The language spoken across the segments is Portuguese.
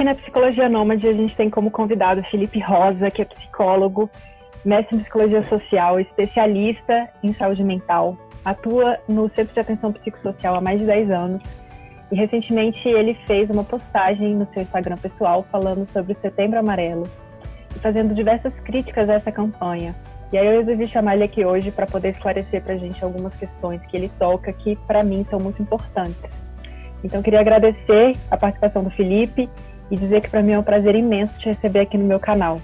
Aqui na Psicologia Nômade a gente tem como convidado Felipe Rosa, que é psicólogo, mestre em psicologia social, especialista em saúde mental, atua no Centro de Atenção Psicossocial há mais de 10 anos e recentemente ele fez uma postagem no seu Instagram pessoal falando sobre o Setembro Amarelo e fazendo diversas críticas a essa campanha. E aí eu resolvi chamar ele aqui hoje para poder esclarecer para a gente algumas questões que ele toca que para mim são muito importantes. Então queria agradecer a participação do Felipe e dizer que para mim é um prazer imenso te receber aqui no meu canal.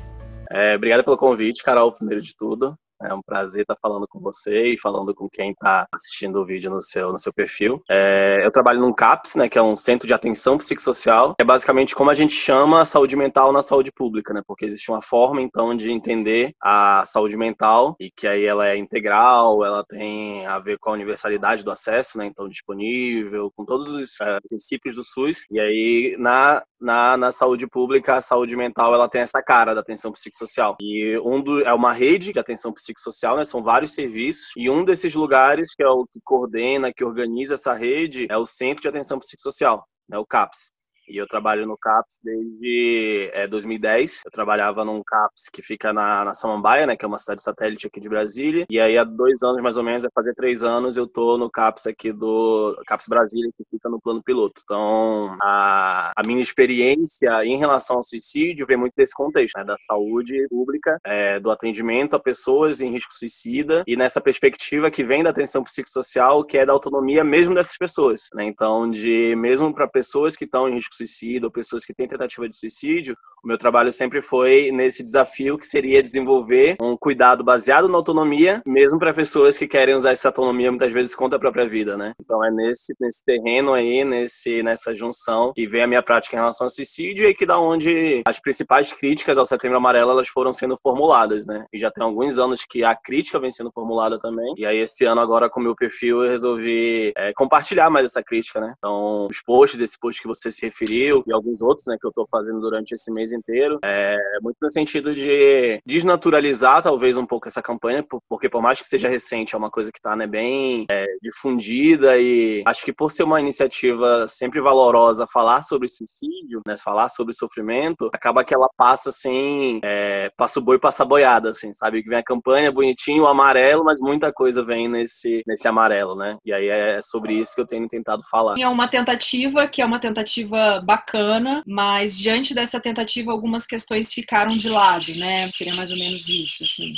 É, obrigado pelo convite, Carol, primeiro de tudo. É um prazer estar falando com você e falando com quem está assistindo o vídeo no seu, no seu perfil. É, eu trabalho num CAPS, né, que é um Centro de Atenção Psicossocial. É basicamente como a gente chama a saúde mental na saúde pública, né? Porque existe uma forma, então, de entender a saúde mental e que aí ela é integral, ela tem a ver com a universalidade do acesso, né? Então, disponível, com todos os é, princípios do SUS. E aí, na, na, na saúde pública, a saúde mental, ela tem essa cara da atenção psicossocial. E um do, é uma rede de atenção psicossocial né? São vários serviços e um desses lugares que é o que coordena, que organiza essa rede é o Centro de Atenção Psicossocial, né? O CAPS. E eu trabalho no CAPS desde é, 2010. Eu trabalhava num CAPS que fica na, na Samambaia, né, que é uma cidade satélite aqui de Brasília. E aí há dois anos, mais ou menos, vai fazer três anos, eu tô no CAPS aqui do CAPS Brasília, que fica no plano piloto. Então, a, a minha experiência em relação ao suicídio vem muito desse contexto, né, da saúde pública, é, do atendimento a pessoas em risco suicida e nessa perspectiva que vem da atenção psicossocial, que é da autonomia mesmo dessas pessoas. Né? Então, de mesmo para pessoas que estão em risco suicídio ou pessoas que têm tentativa de suicídio, o meu trabalho sempre foi nesse desafio que seria desenvolver um cuidado baseado na autonomia, mesmo para pessoas que querem usar essa autonomia muitas vezes contra a própria vida, né? Então é nesse, nesse terreno aí, nesse, nessa junção que vem a minha prática em relação ao suicídio e que da onde as principais críticas ao Setembro Amarelo elas foram sendo formuladas, né? E já tem alguns anos que a crítica vem sendo formulada também. E aí esse ano agora com o meu perfil eu resolvi é, compartilhar mais essa crítica, né? Então os posts, esse post que você se referiu e alguns outros, né, que eu estou fazendo durante esse mês inteiro, é muito no sentido de desnaturalizar talvez um pouco essa campanha, porque por mais que seja recente, é uma coisa que está né, bem é, difundida e acho que por ser uma iniciativa sempre valorosa falar sobre suicídio, né, falar sobre sofrimento, acaba que ela passa assim, é, passa o boi, passa a boiada, assim, sabe? Que vem a campanha bonitinho, o amarelo, mas muita coisa vem nesse, nesse amarelo, né? E aí é sobre isso que eu tenho tentado falar. É uma tentativa que é uma tentativa bacana, mas diante dessa tentativa algumas questões ficaram de lado, né? Seria mais ou menos isso, assim.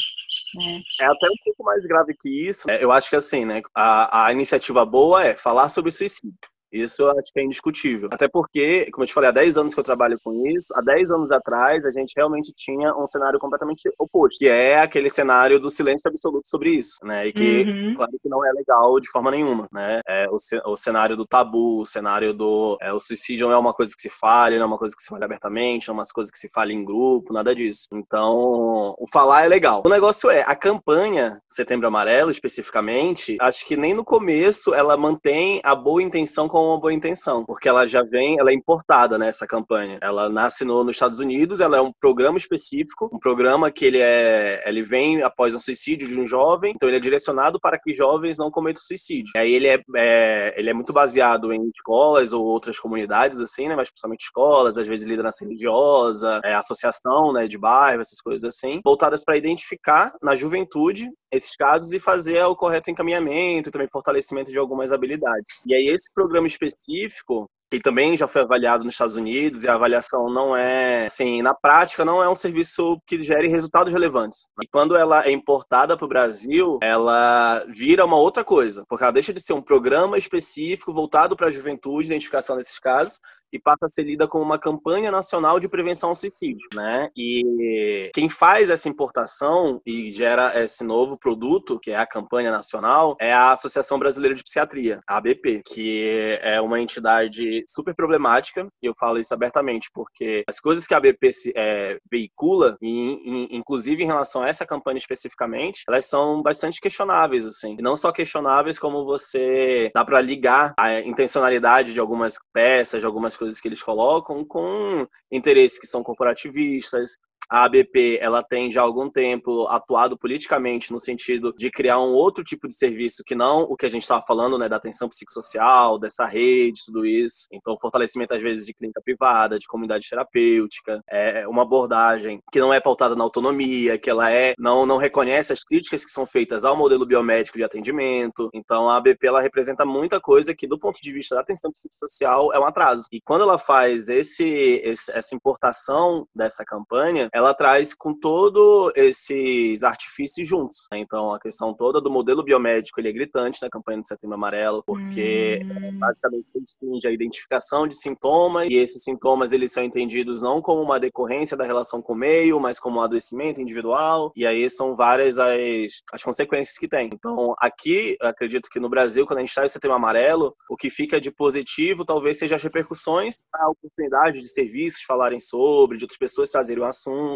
Né? É até um pouco mais grave que isso. Eu acho que assim, né? A, a iniciativa boa é falar sobre suicídio. Isso eu acho que é indiscutível. Até porque, como eu te falei, há 10 anos que eu trabalho com isso, há 10 anos atrás a gente realmente tinha um cenário completamente oposto, que é aquele cenário do silêncio absoluto sobre isso, né? E que, uhum. claro que não é legal de forma nenhuma, né? É o, o cenário do tabu, o cenário do... É, o suicídio não é uma coisa que se fale, não é uma coisa que se fale abertamente, não é uma coisa que se fale em grupo, nada disso. Então, o falar é legal. O negócio é, a campanha Setembro Amarelo, especificamente, acho que nem no começo ela mantém a boa intenção com com uma boa intenção, porque ela já vem, ela é importada nessa né, campanha. Ela nasce no, nos Estados Unidos, ela é um programa específico, um programa que ele é, ele vem após um suicídio de um jovem, então ele é direcionado para que jovens não cometam suicídio. Aí ele é, é ele é muito baseado em escolas ou outras comunidades assim, né, mas principalmente escolas, às vezes liderança religiosa, é, associação, né, de bairro, essas coisas assim, voltadas para identificar na juventude esses casos e fazer o correto encaminhamento também fortalecimento de algumas habilidades. E aí esse programa específico que também já foi avaliado nos Estados Unidos e a avaliação não é, assim, na prática não é um serviço que gere resultados relevantes. E quando ela é importada para o Brasil, ela vira uma outra coisa, porque ela deixa de ser um programa específico voltado para a juventude, identificação desses casos, e passa a ser lida como uma campanha nacional de prevenção ao suicídio, né? E quem faz essa importação e gera esse novo produto, que é a campanha nacional, é a Associação Brasileira de Psiquiatria, a ABP, que é uma entidade super problemática, e eu falo isso abertamente, porque as coisas que a BP é, veicula, e, e, inclusive em relação a essa campanha especificamente, elas são bastante questionáveis, assim. E não só questionáveis, como você dá para ligar a intencionalidade de algumas peças, de algumas coisas que eles colocam, com interesses que são corporativistas, A ABP, ela tem já há algum tempo atuado politicamente no sentido de criar um outro tipo de serviço que não o que a gente estava falando, né, da atenção psicossocial, dessa rede, tudo isso. Então, fortalecimento às vezes de clínica privada, de comunidade terapêutica, é uma abordagem que não é pautada na autonomia, que ela é não não reconhece as críticas que são feitas ao modelo biomédico de atendimento. Então, a ABP ela representa muita coisa que do ponto de vista da atenção psicossocial é um atraso. E quando ela faz esse, esse essa importação dessa campanha, ela traz com todo esses artifícios juntos. Né? Então, a questão toda do modelo biomédico ele é gritante na campanha do Setembro Amarelo, porque hum. basicamente restringe a identificação de sintomas e esses sintomas eles são entendidos não como uma decorrência da relação com o meio, mas como um adoecimento individual. E aí são várias as, as consequências que tem. Então, aqui, acredito que no Brasil, quando a gente está em Setembro Amarelo, o que fica de positivo talvez seja as repercussões, a oportunidade de serviços falarem sobre, de outras pessoas trazerem o assunto,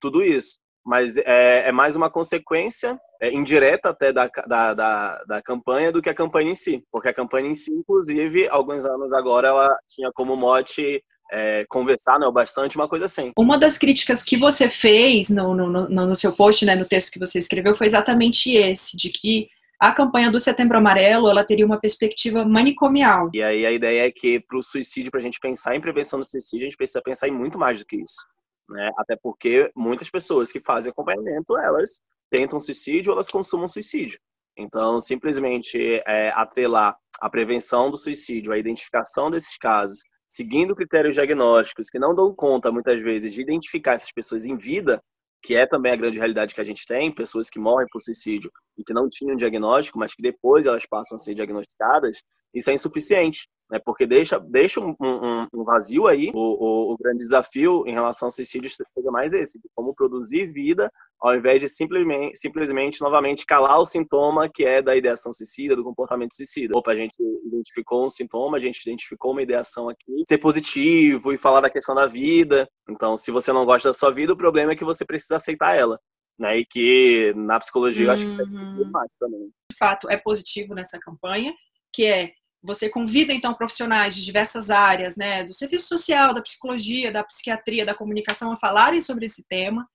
tudo isso. Mas é, é mais uma consequência é, indireta até da, da, da, da, campanha do que a campanha em si. Porque a campanha em si, inclusive, alguns anos agora, ela tinha como mote é, conversar né, bastante, uma coisa assim. Uma das críticas que você fez no, no, no, no seu post, né, no texto que você escreveu, foi exatamente esse, de que a campanha do Setembro Amarelo ela teria uma perspectiva manicomial. E aí a ideia é que para o suicídio, para a gente pensar em prevenção do suicídio, a gente precisa pensar em muito mais do que isso. Né? Até porque muitas pessoas que fazem acompanhamento, elas tentam suicídio ou elas consumam suicídio. Então, simplesmente é, atrelar a prevenção do suicídio, a identificação desses casos, seguindo critérios diagnósticos que não dão conta, muitas vezes, de identificar essas pessoas em vida, que é também a grande realidade que a gente tem, pessoas que morrem por suicídio e que não tinham diagnóstico, mas que depois elas passam a ser diagnosticadas, isso é insuficiente né? Porque deixa, deixa um, um, um vazio aí. O, o, o, grande desafio em relação ao suicídio seja mais esse, de como produzir vida ao invés de simplesmente, simplesmente novamente calar o sintoma que é da ideação suicida, do comportamento suicida. Opa, a gente identificou um sintoma, a gente identificou uma ideação aqui, ser positivo e falar da questão da vida. Então, se você não gosta da sua vida, o problema é que você precisa aceitar ela. Né, e que na psicologia eu acho que isso é uhum. também. De fato, é positivo nessa campanha, que é você convida então profissionais de diversas áreas, né, do serviço social, da psicologia, da psiquiatria, da comunicação a falarem sobre esse tema,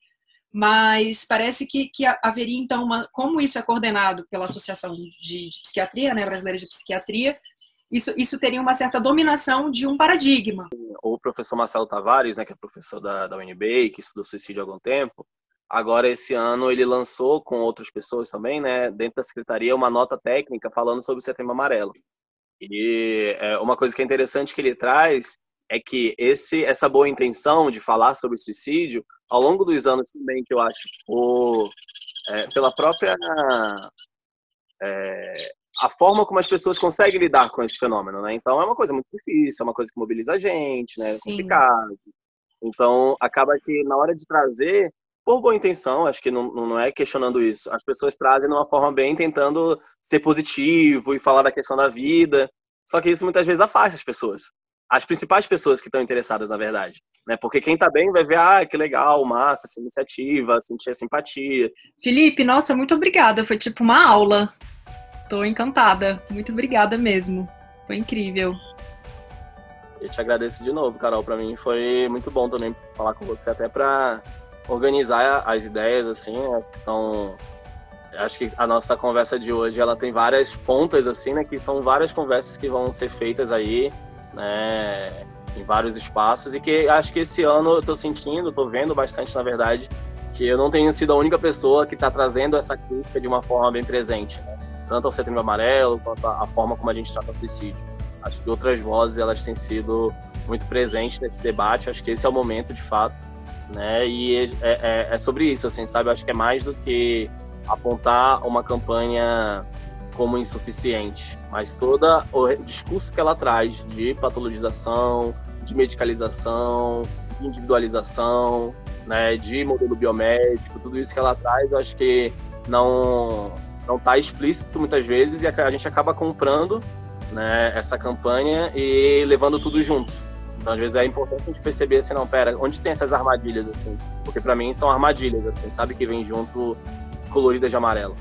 mas parece que, que haveria então uma, como isso é coordenado pela Associação de, de Psiquiatria, né, brasileira de psiquiatria, isso, isso teria uma certa dominação de um paradigma. O professor Marcelo Tavares, né, que é professor da, da UNB, que estudou suicídio há algum tempo, agora esse ano ele lançou com outras pessoas também, né, dentro da secretaria, uma nota técnica falando sobre o Setembro Amarelo. E é, uma coisa que é interessante que ele traz é que esse, essa boa intenção de falar sobre suicídio, ao longo dos anos também, que eu acho, o, é, pela própria. É, a forma como as pessoas conseguem lidar com esse fenômeno, né? Então é uma coisa muito difícil, é uma coisa que mobiliza a gente, né? É complicado. Então acaba que na hora de trazer por boa intenção, acho que não, não é questionando isso. As pessoas trazem de uma forma bem, tentando ser positivo e falar da questão da vida. Só que isso muitas vezes afasta as pessoas. As principais pessoas que estão interessadas, na verdade. Né? Porque quem está bem vai ver, ah, que legal, massa, essa iniciativa, sentir a simpatia. Felipe, nossa, muito obrigada. Foi tipo uma aula. Tô encantada. Muito obrigada mesmo. Foi incrível. Eu te agradeço de novo, Carol. Para mim foi muito bom também falar com você, até para organizar as ideias, assim, né, que são acho que a nossa conversa de hoje ela tem várias pontas assim, né, que são várias conversas que vão ser feitas aí, né, em vários espaços e que acho que esse ano eu tô sentindo, tô vendo bastante na verdade, que eu não tenho sido a única pessoa que está trazendo essa crítica de uma forma bem presente, né? tanto ao Setembro Amarelo quanto a forma como a gente trata o suicídio. Acho que outras vozes elas têm sido muito presentes nesse debate. Acho que esse é o momento, de fato, né? E é, é, é sobre isso, assim, sabe? Eu acho que é mais do que apontar uma campanha como insuficiente, mas todo o discurso que ela traz de patologização, de medicalização, de individualização, né, de modelo biomédico, tudo isso que ela traz, eu acho que não não está explícito muitas vezes e a gente acaba comprando né, essa campanha e levando tudo junto. Então, às vezes é importante a gente perceber assim, não, pera, onde tem essas armadilhas, assim? Porque para mim são armadilhas, assim, sabe? Que vem junto coloridas de amarelo.